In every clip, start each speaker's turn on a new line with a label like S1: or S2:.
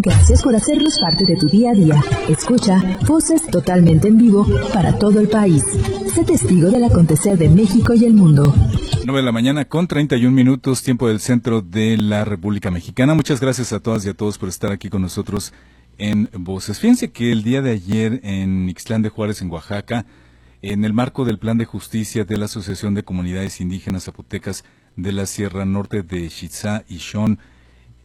S1: Gracias por hacernos parte de tu día a día. Escucha voces totalmente en vivo para todo el país. Sé testigo del acontecer de México y el mundo.
S2: 9 de la mañana con 31 minutos, tiempo del centro de la República Mexicana. Muchas gracias a todas y a todos por estar aquí con nosotros en Voces. Fíjense que el día de ayer en Ixtlán de Juárez, en Oaxaca, en el marco del Plan de Justicia de la Asociación de Comunidades Indígenas Zapotecas de la Sierra Norte de Xitzá y Shon,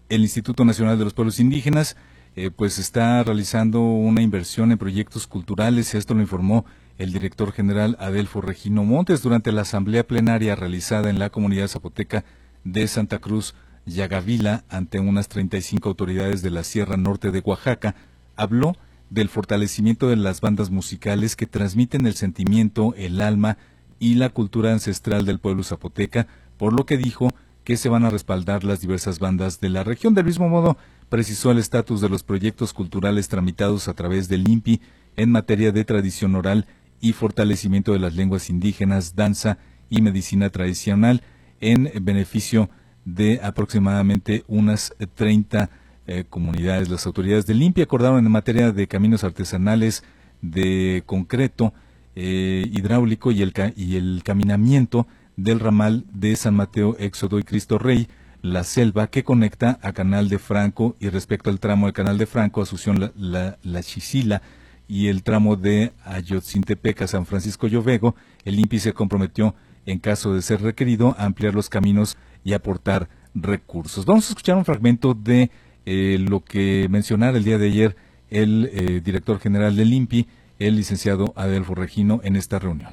S2: el Instituto Nacional de los Pueblos Indígenas eh, pues está realizando una inversión en proyectos culturales. Esto lo informó el director general Adelfo Regino Montes durante la asamblea plenaria realizada en la comunidad zapoteca de Santa Cruz, Yagavila, ante unas 35 autoridades de la Sierra Norte de Oaxaca. Habló del fortalecimiento de las bandas musicales que transmiten el sentimiento, el alma y la cultura ancestral del pueblo zapoteca, por lo que dijo que se van a respaldar las diversas bandas de la región. Del mismo modo, precisó el estatus de los proyectos culturales tramitados a través del INPI en materia de tradición oral y fortalecimiento de las lenguas indígenas, danza y medicina tradicional en beneficio de aproximadamente unas 30 eh, comunidades. Las autoridades del INPI acordaron en materia de caminos artesanales de concreto eh, hidráulico y el, y el caminamiento del ramal de San Mateo, Éxodo y Cristo Rey, la selva que conecta a Canal de Franco y respecto al tramo del Canal de Franco, Asunción La, la, la Chisila y el tramo de Ayotzintepec a San Francisco Llovego, el INPI se comprometió, en caso de ser requerido, a ampliar los caminos y aportar recursos. Vamos a escuchar un fragmento de eh, lo que mencionara el día de ayer el eh, director general del INPI, el licenciado Adelfo Regino, en esta reunión.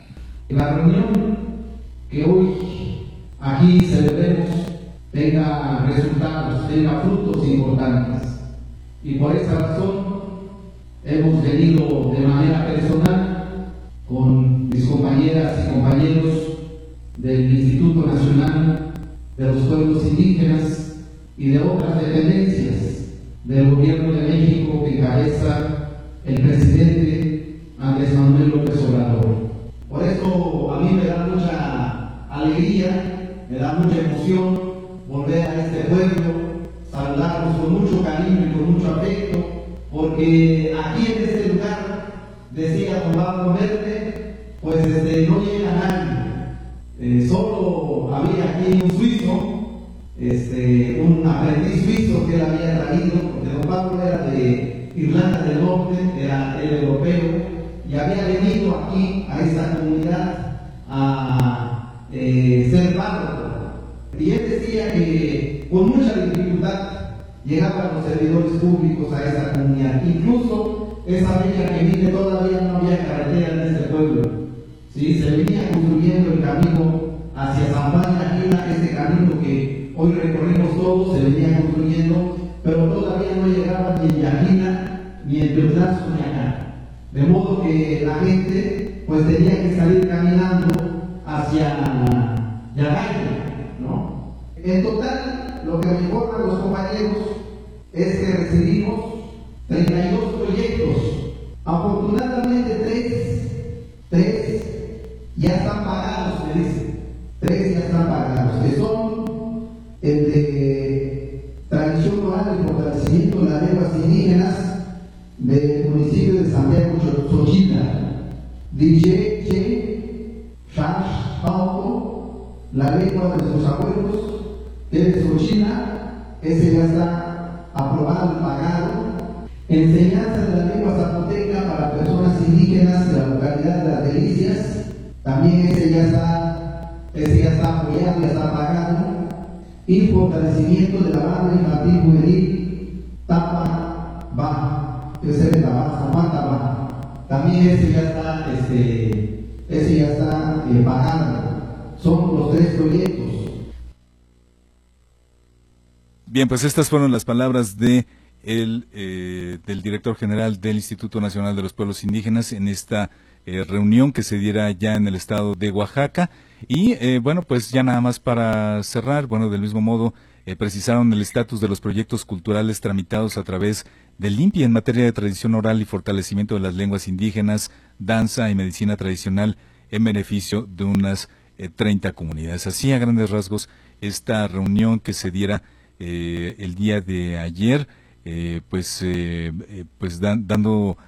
S3: La reunión que hoy aquí celebremos tenga resultados, tenga frutos importantes. Y por esa razón hemos venido de manera personal con mis compañeras y compañeros del Instituto Nacional de los Pueblos Indígenas y de otras dependencias del Gobierno de México que encabeza el presidente Andrés Manuel López Obrador. Por eso a mí me da mucha alegría, me da mucha emoción volver a este pueblo, saludarlos con mucho cariño y con mucho afecto, porque aquí en este lugar, decía Don Pablo Verde, pues este, no llega nadie. Eh, solo había aquí un suizo, este, un aprendiz suizo que él había traído, porque Don Pablo era de Irlanda del Norte, era el europeo, y había venido aquí a esta comunidad a eh, ser párroco. Y él decía que con mucha dificultad llegaban los servidores públicos a esa comunidad. Incluso esa fecha que vive todavía no había carretera en ese pueblo. ¿Sí? Se venía construyendo el camino hacia San Juan de Aquila, ese camino que hoy recorremos todos, se venía construyendo, pero todavía no llegaba ni en Yajina ni en Teotrazo ni acá. De modo que la gente pues tenía que salir caminando hacia que me informan los compañeros es que recibimos 32 proyectos. Afortunadamente, tres, tres ya están pagados, me dicen. Tres ya están pagados, que son el de tradición oral y fortalecimiento de las lenguas indígenas del municipio de San Pedro Xochitla. DJ la lengua de sus abuelos, es China, ese ya está aprobado y pagado. Enseñanza de la lengua zapoteca para personas indígenas de la localidad de Las Delicias, también ese ya está, ese ya está apoyado, ya está pagado. Y fortalecimiento de la banda infantil juvenil Tapa Baja, ese es la base, Baja. También ese ya está, este, ese ya está eh, pagado. Son los tres proyectos.
S2: Bien, pues estas fueron las palabras de el, eh, del director general del Instituto Nacional de los Pueblos Indígenas en esta eh, reunión que se diera ya en el estado de Oaxaca. Y eh, bueno, pues ya nada más para cerrar, bueno, del mismo modo, precisaron el estatus de los proyectos culturales tramitados a través del INPI en materia de tradición oral y fortalecimiento de las lenguas indígenas, danza y medicina tradicional en beneficio de unas 30 eh, comunidades. Así a grandes rasgos esta reunión que se diera eh, el día de ayer pues, pues dando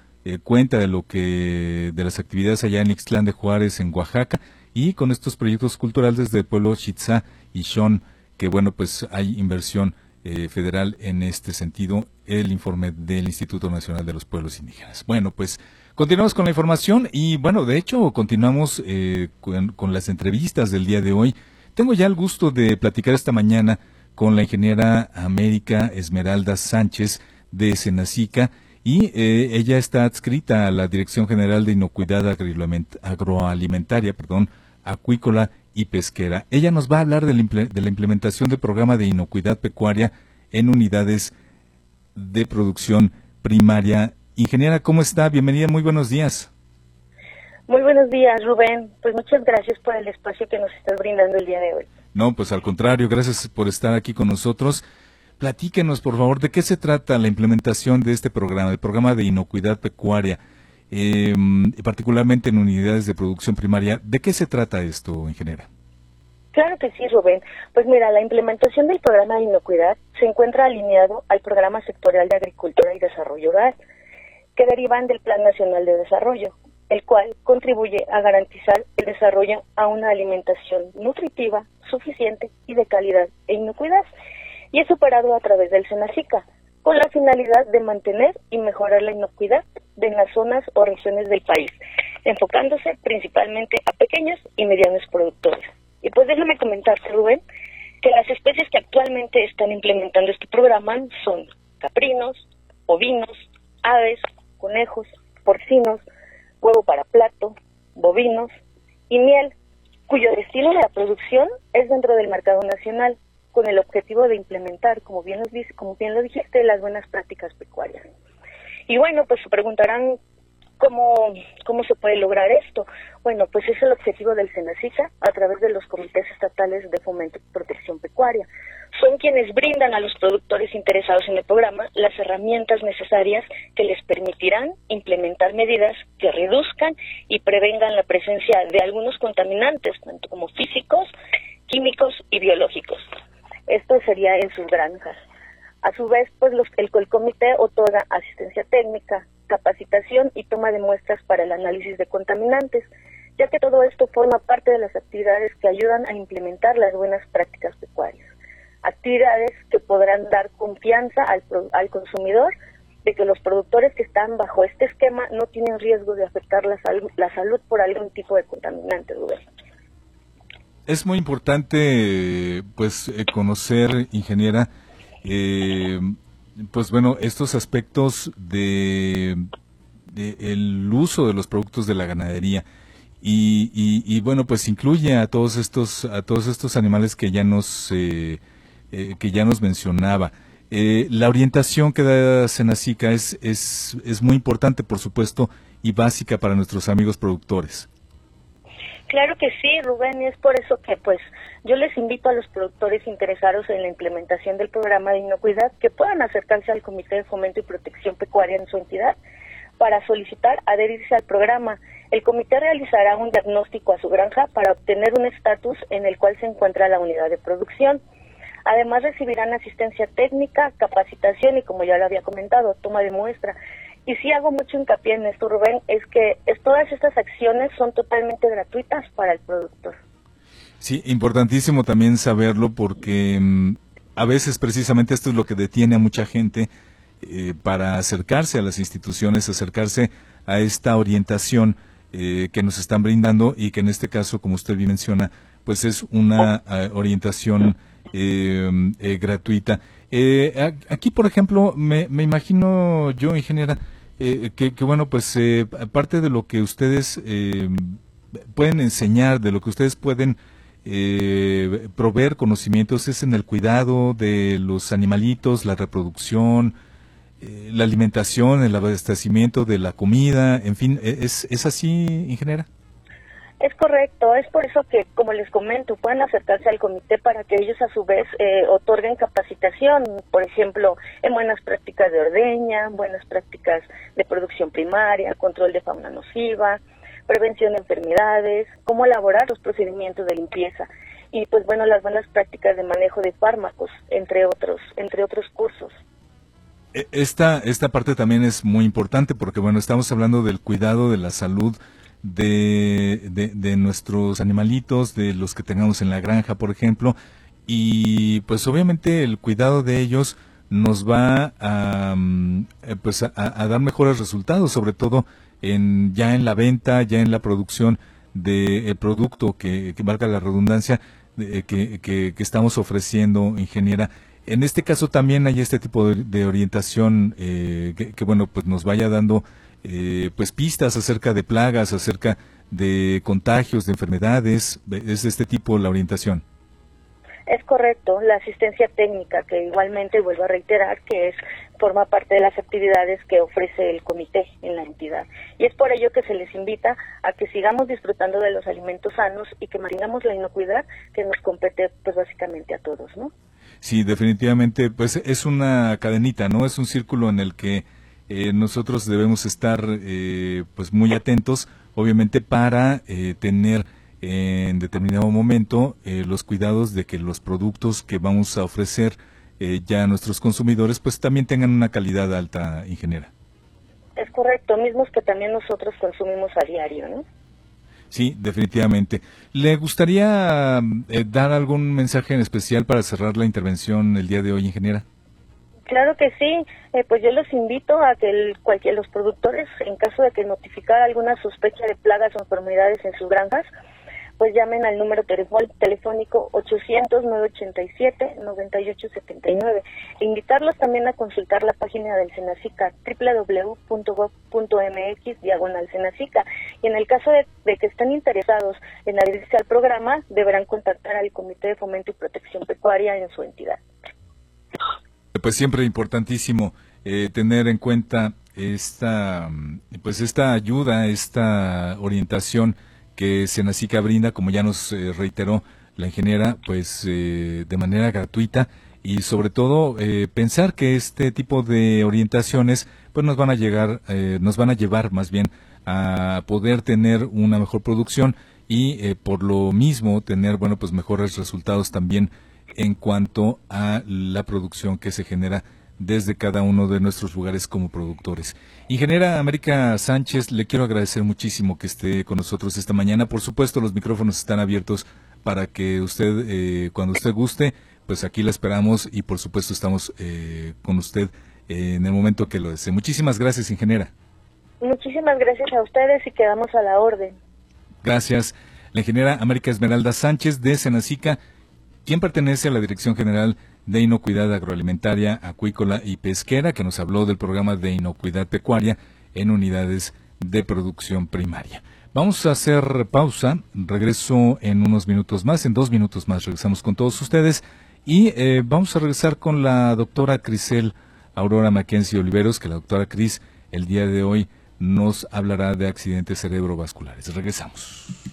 S2: cuenta de lo que, de las actividades allá en Ixtlán de Juárez, en Oaxaca, y con estos proyectos culturales desde el pueblo Chitza y Shon, que bueno, pues hay inversión federal en este sentido, el informe del Instituto Nacional de los Pueblos Indígenas. Bueno, pues Continuamos con la información y bueno, de hecho continuamos eh, con, las entrevistas del día de hoy. Tengo ya el gusto de platicar esta mañana con la ingeniera América Esmeralda Sánchez de Senacica y eh, ella está adscrita a la Dirección General de Inocuidad Agroalimentaria, perdón, Acuícola y Pesquera. Ella nos va a hablar de la implementación del programa de inocuidad pecuaria en unidades de producción primaria Ingeniera, ¿cómo está? Bienvenida, muy buenos días.
S4: Muy buenos días, Rubén. Pues muchas gracias por el espacio que nos estás brindando el día de hoy.
S2: No, pues al contrario, gracias por estar aquí con nosotros. Platíquenos, por favor, de qué se trata la implementación de este programa, el programa de inocuidad pecuaria, eh, particularmente en unidades de producción primaria. ¿De qué se trata esto, ingeniera?
S4: Claro que sí, Rubén. Pues mira, la implementación del programa de inocuidad se encuentra alineado al programa sectorial de agricultura y desarrollo rural que derivan del Plan Nacional de Desarrollo, el cual contribuye a garantizar el desarrollo a una alimentación nutritiva, suficiente y de calidad e inocuidad, y es superado a través del SENACICA, con la finalidad de mantener y mejorar la inocuidad de las zonas o regiones del país, enfocándose principalmente a pequeños y medianos productores. Y pues déjame comentarte, Rubén, que las especies que actualmente están implementando este programa son caprinos, ovinos, aves, conejos, porcinos, huevo para plato, bovinos y miel, cuyo destino de la producción es dentro del mercado nacional, con el objetivo de implementar, como bien, lo, como bien lo dijiste, las buenas prácticas pecuarias. Y bueno, pues se preguntarán ¿Cómo, ¿Cómo se puede lograr esto? Bueno, pues es el objetivo del SENACICA a través de los comités estatales de fomento y protección pecuaria. Son quienes brindan a los productores interesados en el programa las herramientas necesarias que les permitirán implementar medidas que reduzcan y prevengan la presencia de algunos contaminantes, tanto como físicos, químicos y biológicos. Esto sería en sus granjas. A su vez, pues los, el, el comité otorga asistencia técnica, capacitación y toma de muestras para el análisis de contaminantes, ya que todo esto forma parte de las actividades que ayudan a implementar las buenas prácticas pecuarias. Actividades que podrán dar confianza al, al consumidor de que los productores que están bajo este esquema no tienen riesgo de afectar la, salud, la salud por algún tipo de contaminante,
S2: Es muy importante, pues, eh, conocer, ingeniera, eh, pues bueno, estos aspectos de, el uso de los productos de la ganadería. Y, y, bueno, pues incluye a todos estos a todos estos animales que ya nos eh, eh, que ya nos mencionaba. Eh, la orientación que da Senacica es, es, es muy importante, por supuesto, y básica para nuestros amigos productores.
S4: Claro que sí, Rubén, y es por eso que pues yo les invito a los productores interesados en la implementación del programa de inocuidad que puedan acercarse al Comité de Fomento y Protección Pecuaria en su entidad para solicitar adherirse al programa. El comité realizará un diagnóstico a su granja para obtener un estatus en el cual se encuentra la unidad de producción. Además recibirán asistencia técnica, capacitación y, como ya lo había comentado, toma de muestra. Y sí hago mucho hincapié en esto, Rubén, es que todas estas acciones son totalmente gratuitas para el productor.
S2: Sí, importantísimo también saberlo porque mm, a veces precisamente esto es lo que detiene a mucha gente eh, para acercarse a las instituciones, acercarse a esta orientación eh, que nos están brindando y que en este caso, como usted bien menciona, pues es una eh, orientación gratuita. aquí, por ejemplo, me, me imagino yo, ingeniera, eh, que, bueno, pues eh, parte de lo que ustedes eh, pueden enseñar, de lo que ustedes pueden eh, proveer conocimientos es en el cuidado de los animalitos, la reproducción, la alimentación, el abastecimiento de la comida, en fin, ¿es, es así, ingeniera?
S4: Es correcto, es por eso que, como les comento, pueden acercarse al comité para que ellos a su vez eh, otorguen capacitación, por ejemplo, en buenas prácticas de ordeña, buenas prácticas de producción primaria, control de fauna nociva, prevención de enfermedades, cómo elaborar los procedimientos de limpieza y pues bueno, las buenas prácticas de manejo de fármacos, entre otros, entre otros cursos.
S2: E, esta, esta parte también es muy importante porque, bueno, estamos hablando del cuidado de la salud de, de, nuestros animalitos, de los que tengamos en la granja, por ejemplo, y pues obviamente el cuidado de ellos nos va a, mm, eh, pues a, dar mejores resultados, sobre todo en, ya en la venta, ya en la producción del producto que, que, valga la redundancia, que, que, que, estamos ofreciendo, ingeniera. En este caso también hay este tipo de, orientación eh, que, bueno, pues nos vaya dando eh, pues pistas acerca de plagas, acerca de contagios, de enfermedades. Es este tipo la orientación.
S4: Es correcto, la asistencia técnica, que igualmente vuelvo a reiterar que es forma parte de las actividades que ofrece el comité en la entidad. Y es por ello que se les invita a que sigamos disfrutando de los alimentos sanos y que mantengamos la inocuidad que nos compete pues básicamente a todos, ¿no?
S2: Sí, definitivamente, pues es una cadenita, ¿no? Es un círculo en el que eh, nosotros debemos estar eh, pues muy atentos, obviamente, para eh, tener en determinado momento los cuidados de que los productos que vamos a ofrecer ya a nuestros consumidores pues también tengan una calidad alta, ingeniera.
S4: Es correcto, mismos que también nosotros consumimos a diario, ¿no?
S2: Sí, definitivamente. ¿Le gustaría eh, dar algún mensaje en especial para cerrar la intervención el día de hoy, ingeniera?
S4: Claro que sí, eh, pues yo los invito a que el, cualquier, los productores, en caso de que notificar alguna sospecha de plagas o enfermedades en sus granjas, pues llamen al número telefónico 800-987-9879. Invitarlos también a consultar la página del Senacica, www.gov.mx, diagonal Senacica. Y en el caso de, que estén interesados en adherirse al programa, deberán contactar al Comité de Fomento y Protección Pecuaria en su entidad.
S2: Pues siempre importantísimo eh, tener en cuenta esta, pues esta ayuda, esta orientación que Senacica brinda, como ya nos eh, reiteró la ingeniera, pues eh, de manera gratuita. Y sobre todo eh, pensar que este tipo de orientaciones pues nos van a llegar, nos van a llevar más bien a poder tener una mejor producción y por lo mismo tener bueno pues mejores resultados también en cuanto a la producción que se genera desde cada uno de nuestros lugares como productores. Ingeniera América Sánchez, le quiero agradecer muchísimo que esté con nosotros esta mañana. Por supuesto, los micrófonos están abiertos para que usted, eh, cuando usted guste, pues aquí la esperamos y por supuesto estamos eh, con usted eh, en el momento que lo desee. Muchísimas gracias, ingeniera.
S4: Muchísimas gracias a ustedes y quedamos a la orden.
S2: Gracias. La ingeniera América Esmeralda Sánchez de Senacica, quien pertenece a la Dirección General de Inocuidad Agroalimentaria, Acuícola y Pesquera, que nos habló del programa de inocuidad pecuaria en unidades de producción primaria. Vamos a hacer pausa, regreso en unos minutos más, en dos minutos más regresamos con todos ustedes y eh, vamos a regresar con la doctora Crisel Aurora Mackenzie Oliveros, que la doctora Cris el día de hoy nos hablará de accidentes cerebrovasculares. Regresamos.